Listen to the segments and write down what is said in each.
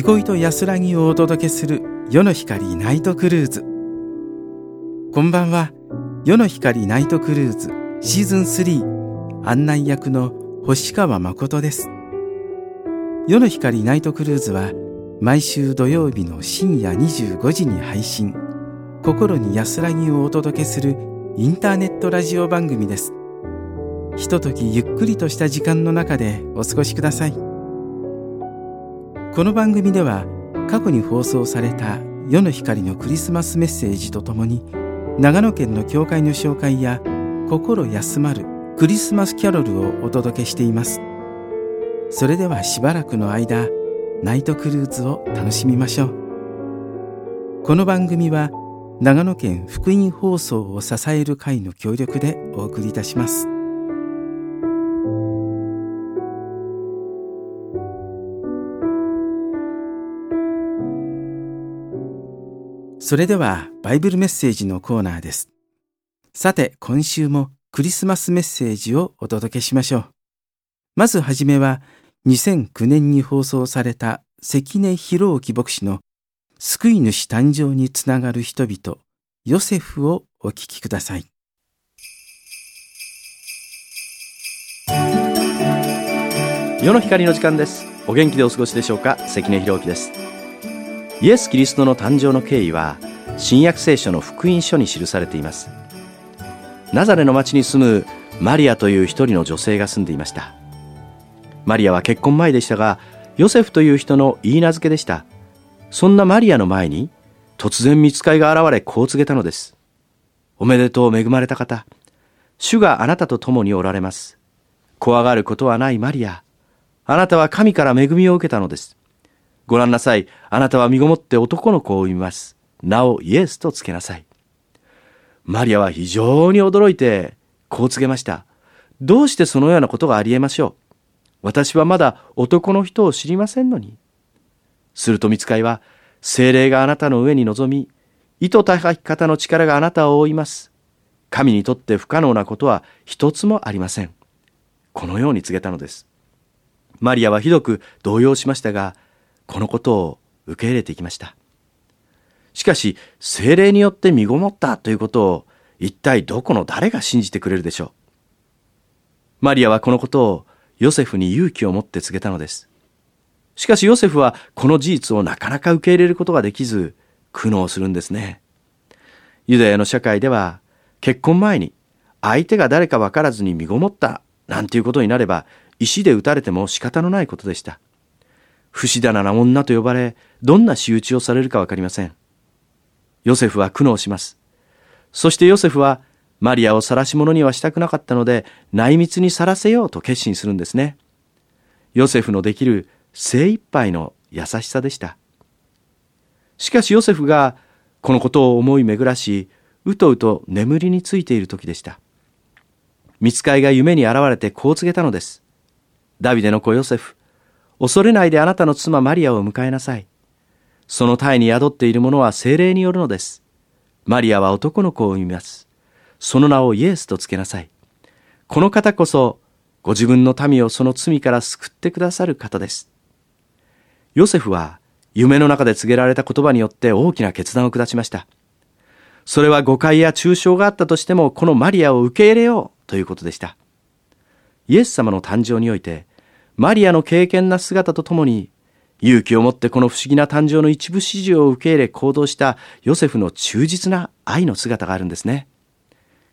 憩いと安らぎをお届けする夜の光ナイトクルーズ。こんばんは。夜の光ナイトクルーズシーズン3案内役の星川誠です。夜の光ナイトクルーズは毎週土曜日の深夜25時に配信。心に安らぎをお届けするインターネットラジオ番組です。ひとときゆっくりとした時間の中でお過ごしください。この番組では過去に放送された夜の光のクリスマスメッセージとともに長野県の教会の紹介や心休まるクリスマスキャロルをお届けしています。それではしばらくの間ナイトクルーズを楽しみましょう。この番組は長野県福音放送を支える会の協力でお送りいたします。それではバイブルメッセージのコーナーです。さて今週もクリスマスメッセージをお届けしましょう。まずはじめは2009年に放送された関根博之牧師の救い主誕生につながる人々ヨセフをお聞きください。世の光の時間です。お元気でお過ごしでしょうか？関根博之です。イエス・キリストの誕生の経緯は新約聖書の福音書に記されています。ナザレの町に住むマリアという一人の女性が住んでいました。マリアは結婚前でしたがヨセフという人の言い名付けでした。そんなマリアの前に突然見つかいが現れこう告げたのです。おめでとう恵まれた方。主があなたと共におられます。怖がることはないマリア。あなたは神から恵みを受けたのです。ご覧なさい。あなたは身ごもって男の子を産みます。名をイエスとつけなさい。マリアは非常に驚いて、こう告げました。どうしてそのようなことがありえましょう。私はまだ男の人を知りませんのに。すると見つかいは、精霊があなたの上に臨み、意図高き方の力があなたを覆います。神にとって不可能なことは一つもありません。このように告げたのです。マリアはひどく動揺しましたが、このことを受け入れていきました。しかし、精霊によって身ごもったということを一体どこの誰が信じてくれるでしょう？マリアはこのことをヨセフに勇気を持って告げたのです。しかしヨセフはこの事実をなかなか受け入れることができず苦悩するんですね。ユダヤの社会では結婚前に相手が誰かわからずに身ごもったなんていうことになれば石で打たれても仕方のないことでした。不死だなな女と呼ばれ、どんな仕打ちをされるかわかりません。ヨセフは苦悩します。そしてヨセフは、マリアを晒し者にはしたくなかったので、内密に晒せようと決心するんですね。ヨセフのできる精一杯の優しさでした。しかしヨセフがこのことを思い巡らし、うとうと眠りについている時でした。見つかいが夢に現れてこう告げたのです。ダビデの子ヨセフ、恐れないであなたの妻マリアを迎えなさい。その体に宿っているものは精霊によるのです。マリアは男の子を産みます。その名をイエスとつけなさい。この方こそ、ご自分の民をその罪から救ってくださる方です。ヨセフは、夢の中で告げられた言葉によって大きな決断を下しました。それは誤解や抽象があったとしても、このマリアを受け入れようということでした。イエス様の誕生において、マリアの敬虔な姿とともに、勇気を持ってこの不思議な誕生の一部始終を受け入れ行動したヨセフの忠実な愛の姿があるんですね。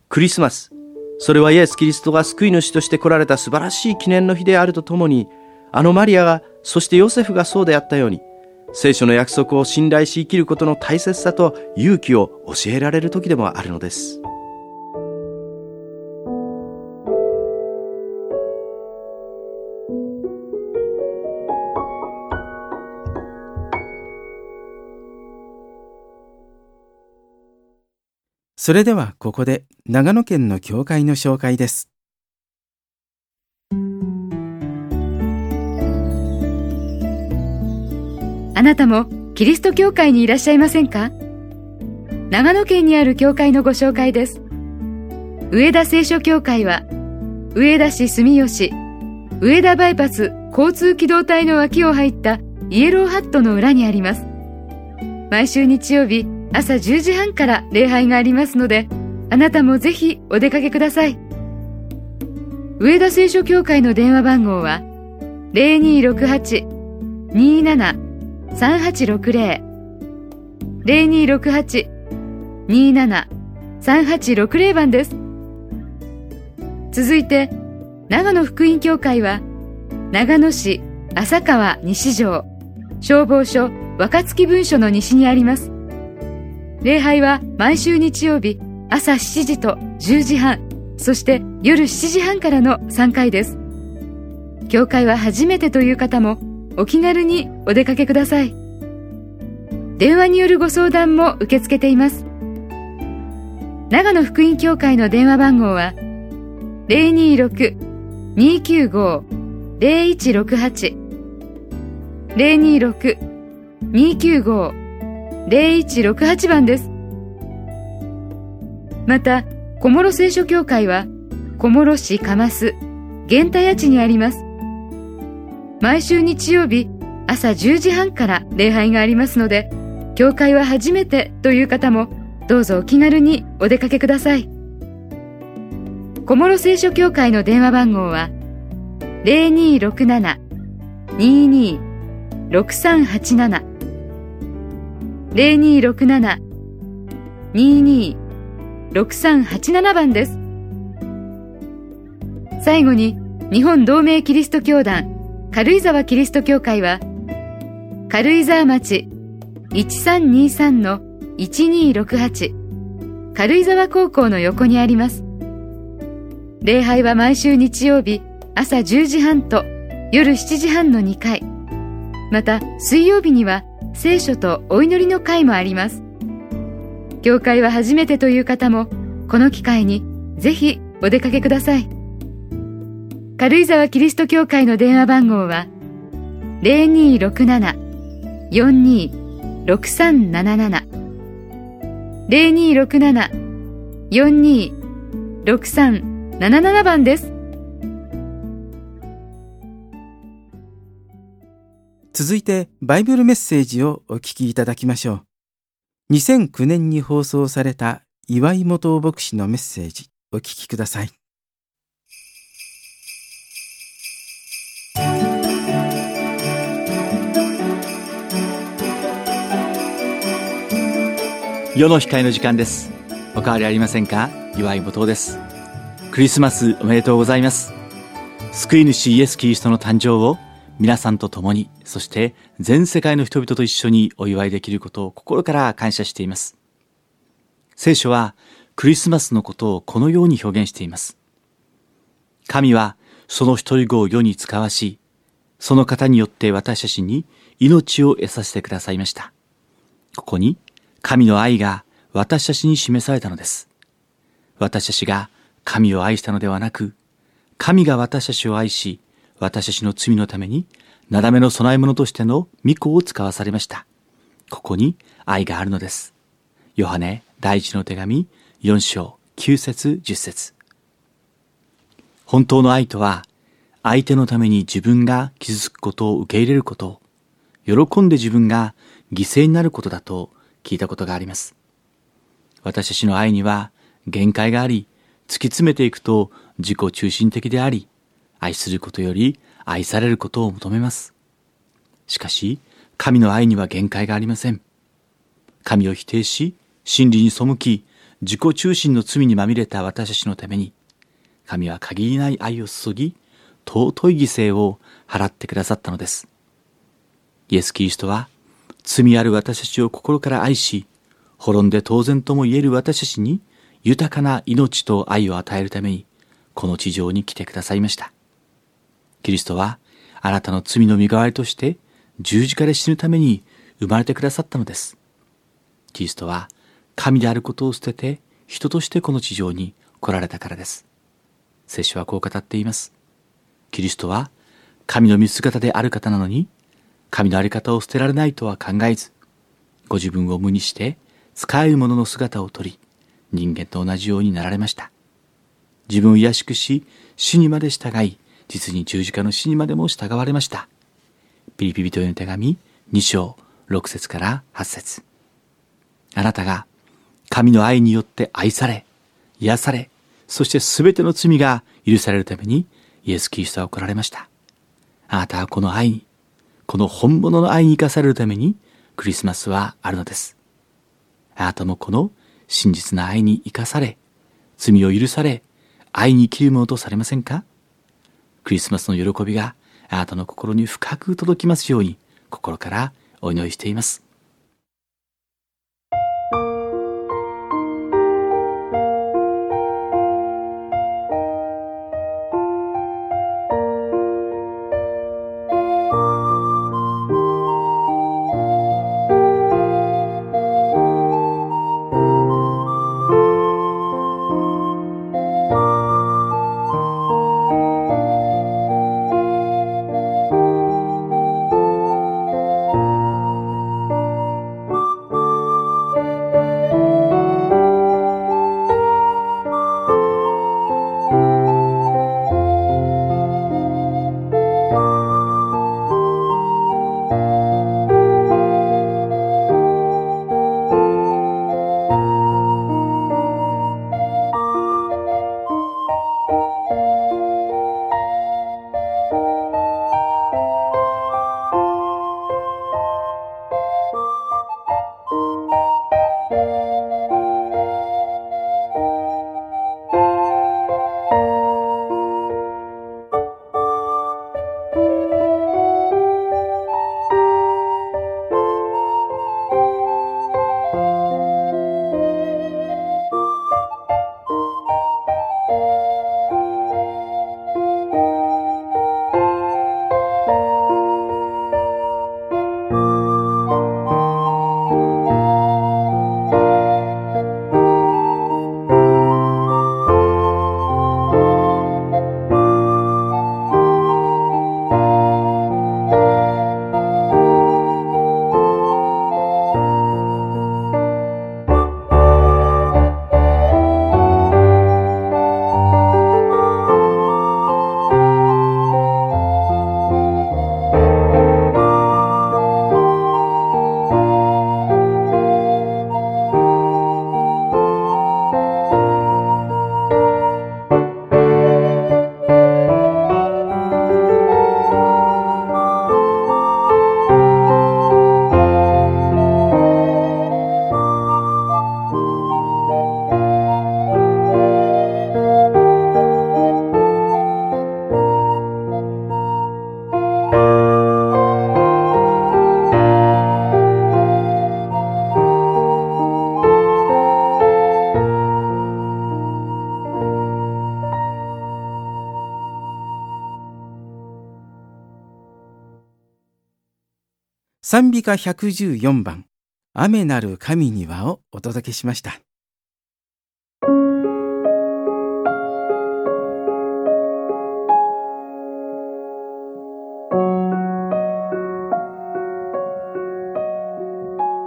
クリスマス、それはイエス・キリストが救い主として来られた素晴らしい記念の日であるとともに、あのマリアが、そしてヨセフがそうであったように、聖書の約束を信頼し生きることの大切さと勇気を教えられる時でもあるのです。それではここで長野県の教会の紹介です。あなたもキリスト教会にいらっしゃいませんか？長野県にある教会のご紹介です。上田聖書教会は、上田市住吉、上田バイパス交通機動隊の脇を入ったイエローハットの裏にあります。毎週日曜日朝10時半から礼拝がありますので、あなたもぜひお出かけください。上田聖書協会の電話番号は、0268-27-3860 0268-27-3860番です。続いて、長野福音協会は、長野市浅川西条消防署若月分署の西にあります。礼拝は毎週日曜日朝7時と10時半、そして夜7時半からの3回です。教会は初めてという方もお気軽にお出かけください。電話によるご相談も受け付けています。長野福音協会の電話番号は026-295-0168 026-295-0168 0168番です。また、小諸聖書協会は、小諸市か須、玄太屋地にあります。毎週日曜日、朝10時半から礼拝がありますので、教会は初めてという方も、どうぞお気軽にお出かけください。小諸聖書協会の電話番号は、0267-22-6387 0267-22-6387番です。最後に、日本同盟キリスト教団軽井沢キリスト教会は、軽井沢町1323-1268軽井沢高校の横にあります。礼拝は毎週日曜日朝10時半と夜7時半の2回。また水曜日には聖書とお祈りの会もあります。教会は初めてという方もこの機会にぜひお出かけください。軽井沢キリスト教会の電話番号は0267-42-6377 0267-42-6377番です。続いてバイブルメッセージをお聞きいただきましょう。2009年に放送された岩井元牧師のメッセージお聞きください。世の光の時間です。お変わりありませんか？岩井元です。クリスマスおめでとうございます。救い主イエス・キリストの誕生を皆さんと共に、そして全世界の人々と一緒にお祝いできることを心から感謝しています。聖書はクリスマスのことをこのように表現しています。神はその一人子を世に使わし、その方によって私たちに命を得させてくださいました。ここに神の愛が私たちに示されたのです。私たちが神を愛したのではなく、神が私たちを愛し、私たちの罪のために、なだめの供え物としての御子を使わされました。ここに愛があるのです。ヨハネ第一の手紙4章9節10節本当の愛とは、相手のために自分が傷つくことを受け入れること、喜んで自分が犠牲になることだと聞いたことがあります。私たちの愛には限界があり、突き詰めていくと自己中心的であり、愛することより愛されることを求めます。しかし、神の愛には限界がありません。神を否定し、真理に背き、自己中心の罪にまみれた私たちのために、神は限りない愛を注ぎ、尊い犠牲を払ってくださったのです。イエス・キリストは、罪ある私たちを心から愛し、滅んで当然とも言える私たちに、豊かな命と愛を与えるために、この地上に来てくださいました。キリストは、あなたの罪の身代わりとして十字架で死ぬために生まれてくださったのです。キリストは、神であることを捨てて、人としてこの地上に来られたからです。聖書はこう語っています。キリストは、神の見姿である方なのに、神のあり方を捨てられないとは考えず、ご自分を無にして、使える者の姿をとり、人間と同じようになられました。自分を卑しくし、死にまで従い、実に十字架の死にまでも従われました。ピリピ人への手紙2章6節から8節あなたが神の愛によって愛され、癒され、そして全ての罪が許されるためにイエス・キリストは来られました。あなたはこの愛に、この本物の愛に生かされるためにクリスマスはあるのです。あなたもこの真実な愛に生かされ、罪を許され、愛に生きるものとされませんか？クリスマスの喜びがあなたの心に深く届きますように心からお祈りしています。賛美歌114番、雨なる神にはをお届けしました。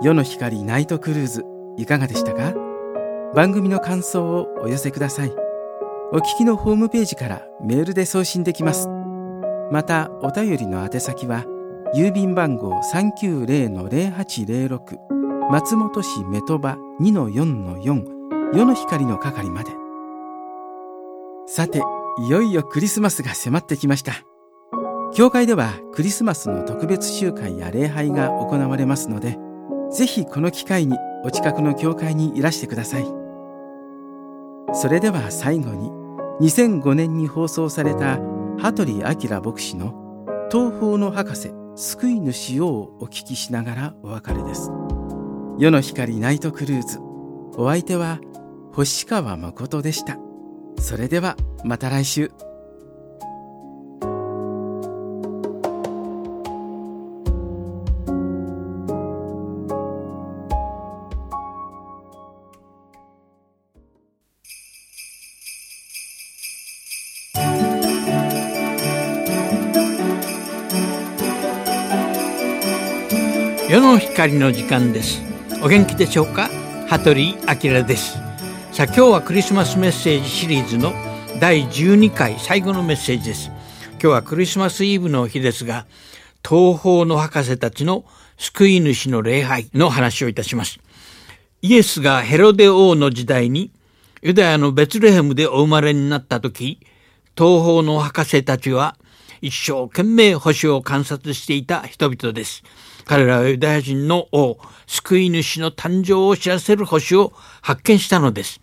夜の光ナイトクルーズいかがでしたか？番組の感想をお寄せください。お聞きのホームページからメールで送信できます。また、お便りの宛先は、郵便番号390-0806松本市メトバ2-4-4夜の光の係まで。さていよいよクリスマスが迫ってきました。教会ではクリスマスの特別集会や礼拝が行われますのでぜひこの機会にお近くの教会にいらしてください。それでは最後に2005年に放送された羽鳥明牧師の東方の博士救い主をお聞きしながらお別れです。世の光ナイトクルーズ。お相手は星川誠でした。それではまた来週。世の光の時間ですお元気でしょうか？羽鳥明ですさあ今日はクリスマスメッセージシリーズの第12回最後のメッセージです今日はクリスマスイブの日ですが東方の博士たちの救い主の礼拝の話をいたします。イエスがヘロデ王の時代にユダヤのベツレヘムでお生まれになった時、東方の博士たちは一生懸命星を観察していた人々です。彼らはユダヤ人の王、救い主の誕生を知らせる星を発見したのです。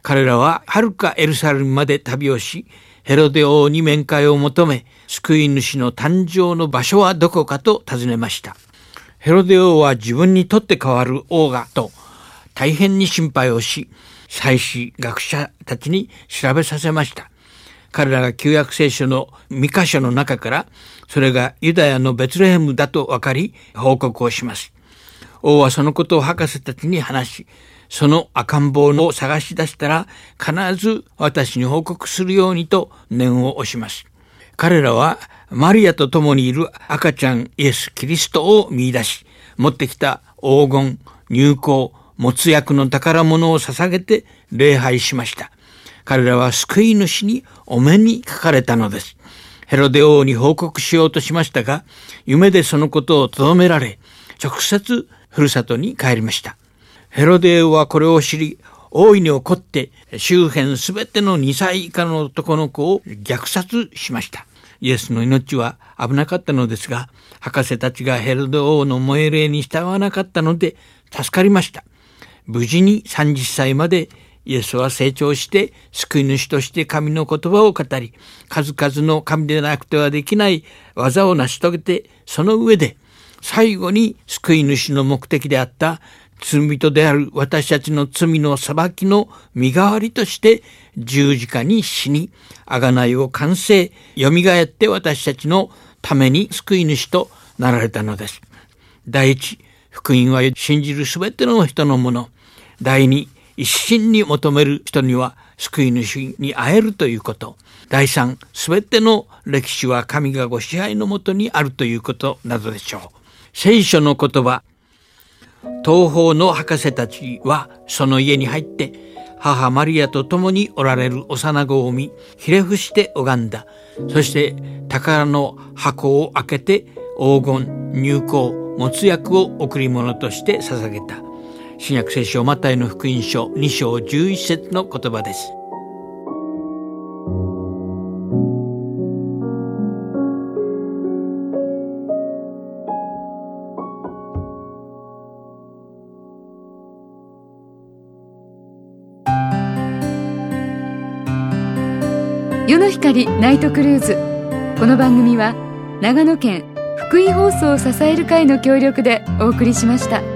彼らは遥かエルサレムまで旅をし、ヘロデ王に面会を求め、救い主の誕生の場所はどこかと尋ねました。ヘロデ王は自分にとって変わる王がと大変に心配をし、祭司学者たちに調べさせました。彼らが旧約聖書の三箇所の中から、それがユダヤのベツレヘムだと分かり、報告をします。王はそのことを博士たちに話し、その赤ん坊を探し出したら、必ず私に報告するようにと念を押します。彼らはマリアと共にいる赤ちゃんイエス・キリストを見出し、持ってきた黄金、入香、没薬の宝物を捧げて礼拝しました。彼らは救い主にお目にかかれたのです。ヘロデ王に報告しようとしましたが、夢でそのことを留められ、直接ふるさとに帰りました。ヘロデ王はこれを知り、大いに怒って周辺すべての2歳以下の男の子を虐殺しました。イエスの命は危なかったのですが、博士たちがヘロデ王の命令に従わなかったので助かりました。無事に30歳までイエスは成長して救い主として神の言葉を語り、数々の神でなくてはできない技を成し遂げて、その上で最後に救い主の目的であった罪人である私たちの罪の裁きの身代わりとして十字架に死に、贖いを完成、蘇って私たちのために救い主となられたのです。第一、福音は信じるすべての人のもの。第二、一心に求める人には救い主に会えるということ。第三、すべての歴史は神がご支配のもとにあるということなどでしょう。聖書の言葉。東方の博士たちはその家に入って母マリアと共におられる幼子を見、ひれ伏して拝んだ。そして宝の箱を開けて黄金、入香、没薬を贈り物として捧げた。新約聖書マタイの福音書2章11節の言葉です。世の光ナイトクルーズこの番組は長野県福井放送を支える会の協力でお送りしました。